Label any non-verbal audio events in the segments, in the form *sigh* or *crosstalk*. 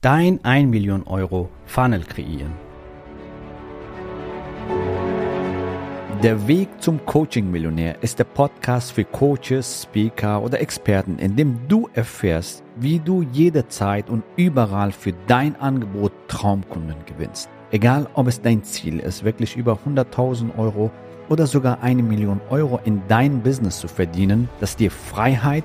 dein 1 Million Euro Funnel kreieren. Der Weg zum Coaching-Millionär ist der Podcast für Coaches, Speaker oder Experten, in dem du erfährst, wie du jederzeit und überall für dein Angebot Traumkunden gewinnst. Egal, ob es dein Ziel ist, wirklich über 100.000 Euro oder sogar eine Million Euro in dein Business zu verdienen, das dir Freiheit,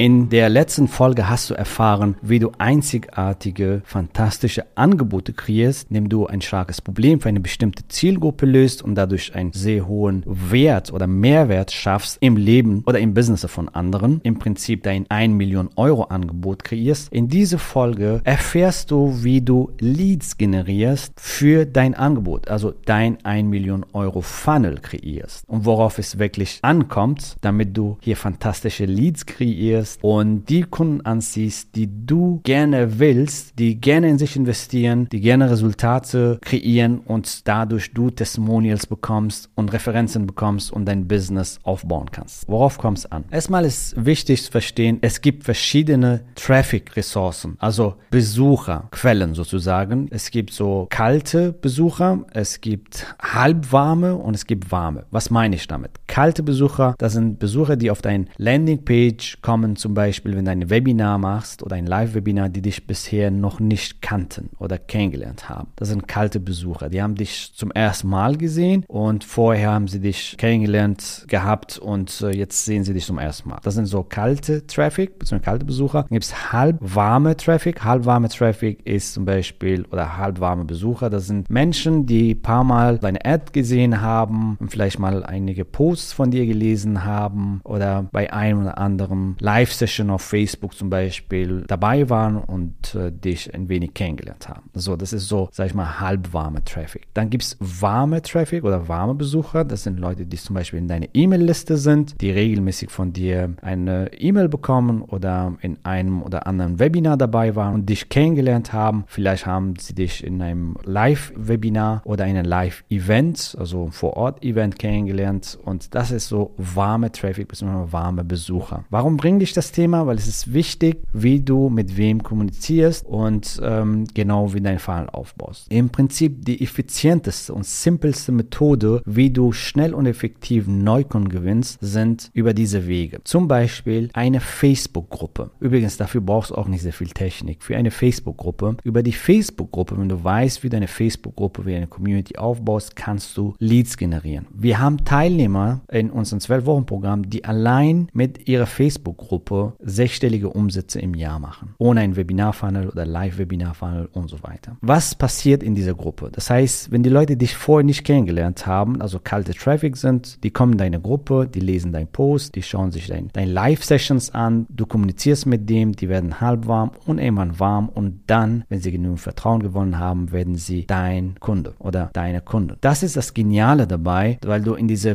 In der letzten Folge hast du erfahren, wie du einzigartige, fantastische Angebote kreierst, indem du ein starkes Problem für eine bestimmte Zielgruppe löst und dadurch einen sehr hohen Wert oder Mehrwert schaffst im Leben oder im Business von anderen. Im Prinzip dein 1 Million Euro Angebot kreierst. In dieser Folge erfährst du, wie du Leads generierst für dein Angebot, also dein 1 Million Euro Funnel kreierst und worauf es wirklich ankommt, damit du hier fantastische Leads kreierst bist und die Kunden anziehst, die du gerne willst, die gerne in sich investieren, die gerne Resultate kreieren und dadurch du Testimonials bekommst und Referenzen bekommst und dein Business aufbauen kannst. Worauf kommt es an? Erstmal ist wichtig zu verstehen, es gibt verschiedene Traffic-Ressourcen, also Besucherquellen sozusagen. Es gibt so kalte Besucher, es gibt halbwarme und es gibt warme. Was meine ich damit? Kalte Besucher, das sind Besucher, die auf dein Landingpage kommen zum Beispiel, wenn du ein Webinar machst oder ein Live-Webinar, die dich bisher noch nicht kannten oder kennengelernt haben. Das sind kalte Besucher. Die haben dich zum ersten Mal gesehen und vorher haben sie dich kennengelernt gehabt und äh, jetzt sehen sie dich zum ersten Mal. Das sind so kalte Traffic, beziehungsweise kalte Besucher. Dann gibt es halbwarme Traffic. Halbwarme Traffic ist zum Beispiel oder halbwarme Besucher. Das sind Menschen, die ein paar Mal deine Ad gesehen haben und vielleicht mal einige Posts von dir gelesen haben oder bei einem oder anderen Live Live-Session auf Facebook zum Beispiel dabei waren und äh, dich ein wenig kennengelernt haben. So, das ist so, sag ich mal, halbwarme Traffic. Dann gibt es warme Traffic oder warme Besucher. Das sind Leute, die zum Beispiel in deiner E-Mail-Liste sind, die regelmäßig von dir eine E-Mail bekommen oder in einem oder anderen Webinar dabei waren und dich kennengelernt haben. Vielleicht haben sie dich in einem Live-Webinar oder einem Live-Event, also Vor-Ort-Event kennengelernt und das ist so warme Traffic bzw. warme Besucher. Warum bringe ich das Thema, weil es ist wichtig, wie du mit wem kommunizierst und ähm, genau wie dein Funnel aufbaust. Im Prinzip die effizienteste und simpelste Methode, wie du schnell und effektiv Neukunden gewinnst, sind über diese Wege. Zum Beispiel eine Facebook-Gruppe. Übrigens, dafür brauchst du auch nicht sehr viel Technik. Für eine Facebook-Gruppe, über die Facebook-Gruppe, wenn du weißt, wie deine Facebook-Gruppe, wie eine Community aufbaust, kannst du Leads generieren. Wir haben Teilnehmer in unserem 12-Wochen-Programm, die allein mit ihrer Facebook-Gruppe Gruppe sechsstellige Umsätze im Jahr machen. Ohne ein Webinar-Funnel oder Live-Webinar-Funnel und so weiter. Was passiert in dieser Gruppe? Das heißt, wenn die Leute dich vorher nicht kennengelernt haben, also kalte Traffic sind, die kommen in deine Gruppe, die lesen deinen Post, die schauen sich dein, deine Live-Sessions an, du kommunizierst mit dem, die werden halb warm und irgendwann warm und dann, wenn sie genügend Vertrauen gewonnen haben, werden sie dein Kunde oder deine Kunde. Das ist das Geniale dabei, weil du in dieser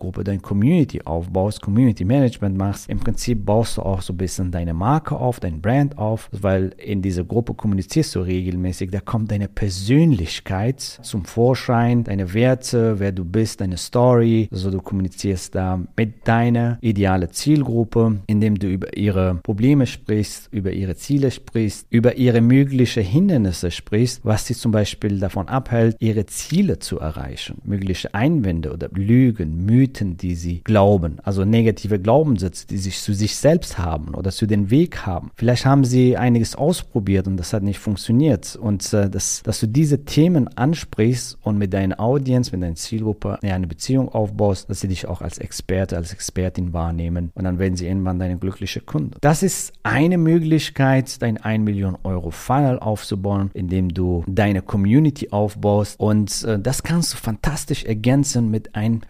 Facebook-Gruppe dein Community aufbaust, Community Management machst, im Prinzip baust baust du auch so ein bisschen deine Marke auf, dein Brand auf, weil in dieser Gruppe kommunizierst du regelmäßig, da kommt deine Persönlichkeit zum Vorschein, deine Werte, wer du bist, deine Story, also du kommunizierst da mit deiner ideale Zielgruppe, indem du über ihre Probleme sprichst, über ihre Ziele sprichst, über ihre möglichen Hindernisse sprichst, was sie zum Beispiel davon abhält, ihre Ziele zu erreichen, mögliche Einwände oder Lügen, Mythen, die sie glauben, also negative Glaubenssätze, die sich zu sich selbst haben oder zu den Weg haben. Vielleicht haben sie einiges ausprobiert und das hat nicht funktioniert. Und äh, das, dass du diese Themen ansprichst und mit deiner Audience, mit deiner Zielgruppe eine Beziehung aufbaust, dass sie dich auch als Experte, als Expertin wahrnehmen und dann werden sie irgendwann deine glückliche Kunde. Das ist eine Möglichkeit, dein 1 Million Euro Funnel aufzubauen, indem du deine Community aufbaust und äh, das kannst du fantastisch ergänzen mit einem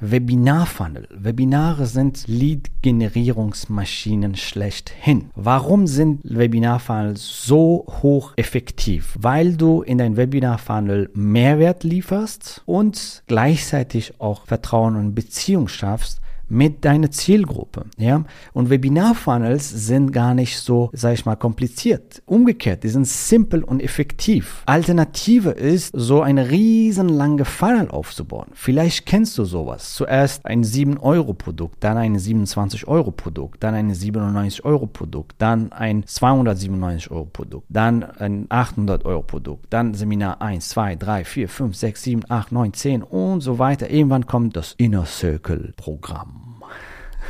Webinar-Funnel. Webinare sind Lead-Generierungsmaschinen schlechthin. Warum sind Webinar-Funnels so hoch effektiv? Weil du in dein Webinar-Funnel Mehrwert lieferst und gleichzeitig auch Vertrauen und Beziehung schaffst mit deiner Zielgruppe. Ja? Und Webinar-Funnels sind gar nicht so, sag ich mal, kompliziert. Umgekehrt, die sind simpel und effektiv. Alternative ist, so ein riesenlange Funnel aufzubauen. Vielleicht kennst du sowas. Zuerst ein 7-Euro-Produkt, dann ein 27-Euro-Produkt, dann ein 97-Euro-Produkt, dann ein 297-Euro-Produkt, dann ein 800-Euro-Produkt, dann Seminar 1, 2, 3, 4, 5, 6, 7, 8, 9, 10 und so weiter. Irgendwann kommt das Inner Circle-Programm.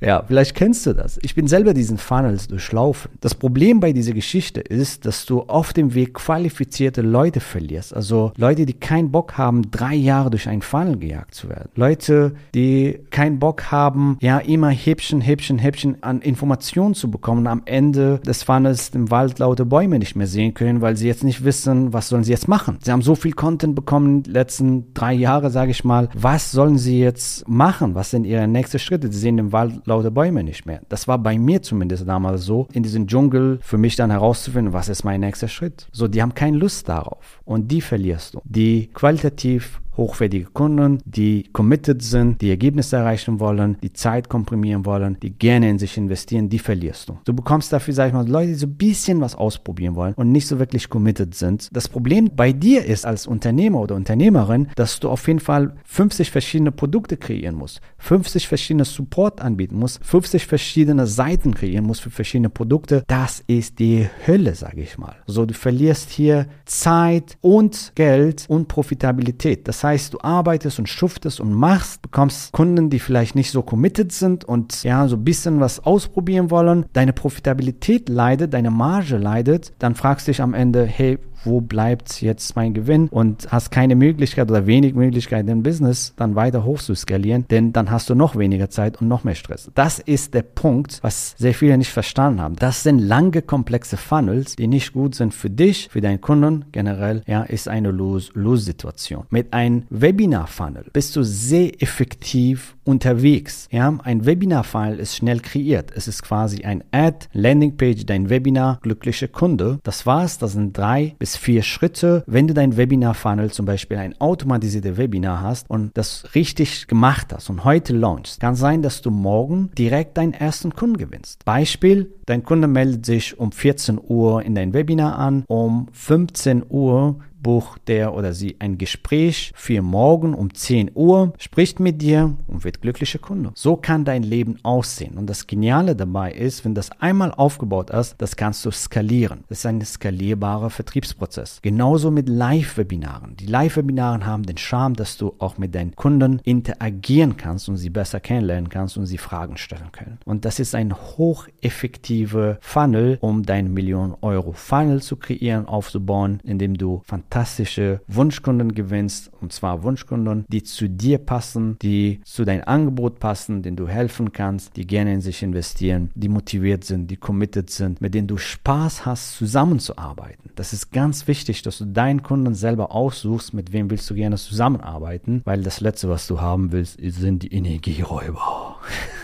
Ja, vielleicht kennst du das. Ich bin selber diesen Funnels durchlaufen. Das Problem bei dieser Geschichte ist, dass du auf dem Weg qualifizierte Leute verlierst. Also Leute, die keinen Bock haben, drei Jahre durch einen Funnel gejagt zu werden. Leute, die keinen Bock haben, ja, immer Häppchen, Häppchen, Häppchen an Informationen zu bekommen und am Ende des Funnels im Wald laute Bäume nicht mehr sehen können, weil sie jetzt nicht wissen, was sollen sie jetzt machen. Sie haben so viel Content bekommen, die letzten drei Jahre, sage ich mal. Was sollen sie jetzt machen? Was sind ihre nächsten Schritte? Sie sehen im Wald laute Bäume nicht mehr. Das war bei mir zumindest damals so, in diesem Dschungel für mich dann herauszufinden, was ist mein nächster Schritt. So, die haben keine Lust darauf und die verlierst du. Die qualitativ hochwertige Kunden, die committed sind, die Ergebnisse erreichen wollen, die Zeit komprimieren wollen, die gerne in sich investieren, die verlierst du. Du bekommst dafür, sag ich mal, Leute, die so ein bisschen was ausprobieren wollen und nicht so wirklich committed sind. Das Problem bei dir ist als Unternehmer oder Unternehmerin, dass du auf jeden Fall 50 verschiedene Produkte kreieren musst, 50 verschiedene Support anbieten musst, 50 verschiedene Seiten kreieren musst für verschiedene Produkte. Das ist die Hölle, sage ich mal. So, du verlierst hier Zeit und Geld und Profitabilität. Das heißt, heißt, du arbeitest und schuftest und machst, bekommst Kunden, die vielleicht nicht so committed sind und ja, so ein bisschen was ausprobieren wollen. Deine Profitabilität leidet, deine Marge leidet. Dann fragst du dich am Ende, hey, wo bleibt jetzt mein Gewinn und hast keine Möglichkeit oder wenig Möglichkeit im Business dann weiter hoch zu skalieren, denn dann hast du noch weniger Zeit und noch mehr Stress. Das ist der Punkt, was sehr viele nicht verstanden haben. Das sind lange komplexe Funnels, die nicht gut sind für dich, für deinen Kunden generell. Ja, ist eine Lose-Lose-Situation. Mit einem Webinar-Funnel bist du sehr effektiv unterwegs. Ja, ein Webinar-Funnel ist schnell kreiert. Es ist quasi ein Ad, Landingpage, dein Webinar, glückliche Kunde. Das war's. Das sind drei bis vier Schritte. Wenn du dein Webinar-Funnel zum Beispiel ein automatisiertes Webinar hast und das richtig gemacht hast und heute launchst, kann sein, dass du morgen direkt deinen ersten Kunden gewinnst. Beispiel, dein Kunde meldet sich um 14 Uhr in dein Webinar an, um 15 Uhr bucht der oder sie ein Gespräch für morgen um 10 Uhr, spricht mit dir und wird glücklicher Kunde. So kann dein Leben aussehen. Und das Geniale dabei ist, wenn das einmal aufgebaut ist, das kannst du skalieren. Das ist ein skalierbarer Vertriebsprozess. Genauso mit Live-Webinaren. Die Live-Webinaren haben den Charme, dass du auch mit deinen Kunden interagieren kannst und sie besser kennenlernen kannst und sie Fragen stellen können. Und das ist ein hocheffektiver Funnel, um deinen Millionen Euro Funnel zu kreieren, aufzubauen, indem du fantastisch fantastische Wunschkunden gewinnst, und zwar Wunschkunden, die zu dir passen, die zu deinem Angebot passen, denen du helfen kannst, die gerne in sich investieren, die motiviert sind, die committed sind, mit denen du Spaß hast, zusammenzuarbeiten. Das ist ganz wichtig, dass du deinen Kunden selber aussuchst, mit wem willst du gerne zusammenarbeiten, weil das Letzte, was du haben willst, sind die Energieräuber. *laughs*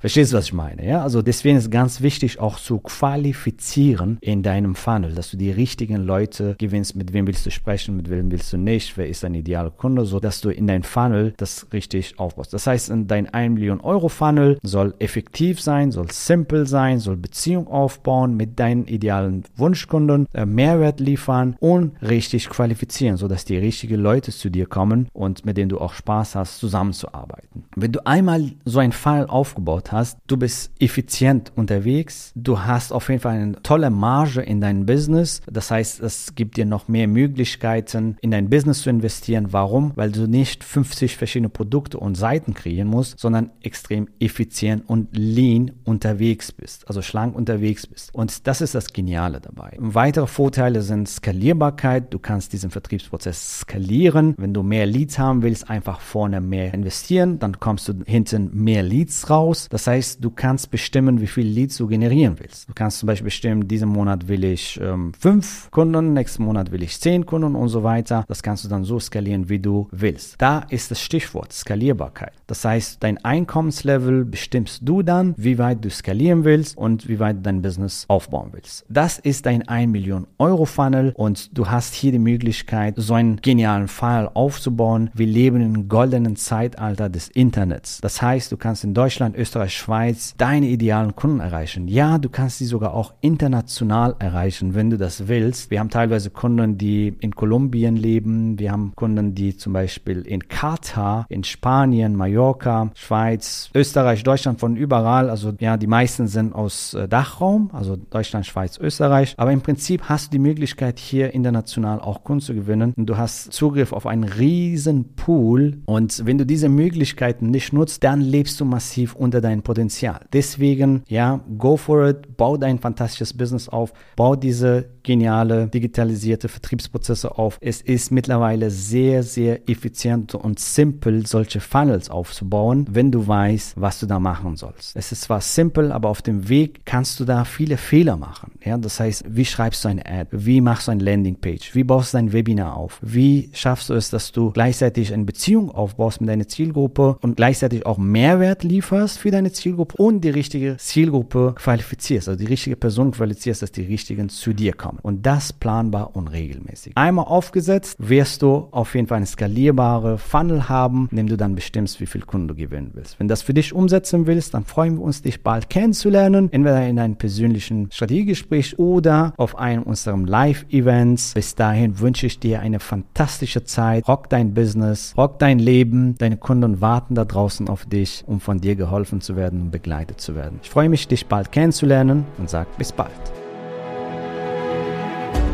Verstehst du, was ich meine? Ja, also deswegen ist ganz wichtig, auch zu qualifizieren in deinem Funnel, dass du die richtigen Leute gewinnst, mit wem willst du sprechen, mit wem willst du nicht, wer ist dein idealer Kunde, so dass du in dein Funnel das richtig aufbaust. Das heißt, in dein 1 Million Euro Funnel soll effektiv sein, soll simpel sein, soll Beziehung aufbauen mit deinen idealen Wunschkunden, äh, Mehrwert liefern und richtig qualifizieren, so dass die richtigen Leute zu dir kommen und mit denen du auch Spaß hast, zusammenzuarbeiten. Wenn du einmal so ein Funnel aufgebaut hast, du bist effizient unterwegs, du hast auf jeden Fall eine tolle Marge in dein Business. Das heißt, es gibt dir noch mehr Möglichkeiten, in dein Business zu investieren. Warum? Weil du nicht 50 verschiedene Produkte und Seiten kreieren musst, sondern extrem effizient und lean unterwegs bist, also schlank unterwegs bist. Und das ist das Geniale dabei. Weitere Vorteile sind Skalierbarkeit. Du kannst diesen Vertriebsprozess skalieren. Wenn du mehr Leads haben willst, einfach vorne mehr investieren, dann kommst du hinten mehr Leads raus. Das Das heißt, du kannst bestimmen, wie viel Leads du generieren willst. Du kannst zum Beispiel bestimmen, diesen Monat will ich ähm, fünf Kunden, nächsten Monat will ich zehn Kunden und so weiter. Das kannst du dann so skalieren, wie du willst. Da ist das Stichwort Skalierbarkeit. Das heißt, dein Einkommenslevel bestimmst du dann, wie weit du skalieren willst und wie weit dein Business aufbauen willst. Das ist dein 1 Million Euro Funnel und du hast hier die Möglichkeit, so einen genialen Funnel aufzubauen. Wir leben im goldenen Zeitalter des Internets. Das heißt, du kannst in Deutschland, Österreich, Schweiz deine idealen Kunden erreichen. Ja, du kannst sie sogar auch international erreichen, wenn du das willst. Wir haben teilweise Kunden, die in Kolumbien leben. Wir haben Kunden, die zum Beispiel in Katar, in Spanien, Mallorca, Schweiz, Österreich, Deutschland, von überall. Also ja, die meisten sind aus äh, Dachraum, also Deutschland, Schweiz, Österreich. Aber im Prinzip hast du die Möglichkeit, hier international auch Kunden zu gewinnen. Und du hast Zugriff auf einen riesen Pool. Und wenn du diese Möglichkeiten nicht nutzt, dann lebst du massiv unter deinem Potenzial. Deswegen, ja, go for it, bau dein fantastisches Business auf, bau diese geniale digitalisierte Vertriebsprozesse auf. Es ist mittlerweile sehr, sehr effizient und simpel, solche Funnels aufzubauen, wenn du weißt, was du da machen sollst. Es ist zwar simpel, aber auf dem Weg kannst du da viele Fehler machen. Ja, das heißt, wie schreibst du eine Ad? Wie machst du eine Landingpage? Wie baust du dein Webinar auf? Wie schaffst du es, dass du gleichzeitig eine Beziehung aufbaust mit deiner Zielgruppe und gleichzeitig auch Mehrwert lieferst für deine Zielgruppe und die richtige Zielgruppe qualifizierst, also die richtige Person qualifizierst, dass die richtigen zu dir kommen. Und das planbar und regelmäßig. Einmal aufgesetzt, wirst du auf jeden Fall eine skalierbare Funnel haben, in dem du dann bestimmst, wie viel Kunden du gewinnen willst. Wenn das für dich umsetzen willst, dann freuen wir uns, dich bald kennenzulernen, entweder in einem persönlichen Strategiegespräch oder auf einem unserer Live-Events. Bis dahin wünsche ich dir eine fantastische Zeit. Rock dein Business, rock dein Leben. Deine Kunden warten da draußen auf dich, um von dir geholfen zu werden und begleitet zu werden. Ich freue mich, dich bald kennenzulernen und sage bis bald.